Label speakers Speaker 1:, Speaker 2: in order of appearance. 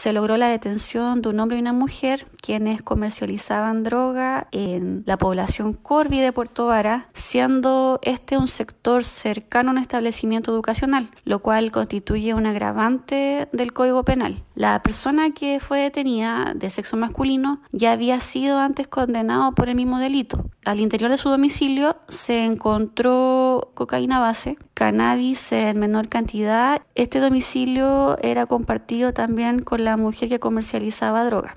Speaker 1: se logró la detención de un hombre y una mujer quienes comercializaban droga en la población Corvi de Puerto Vara, siendo este un sector cercano a un establecimiento educacional, lo cual constituye un agravante del Código Penal. La persona que fue detenida de sexo masculino ya había sido antes condenado por el mismo delito. Al interior de su domicilio se encontró cocaína base, cannabis en menor cantidad. Este domicilio era compartido también con la mujer que comercializaba droga.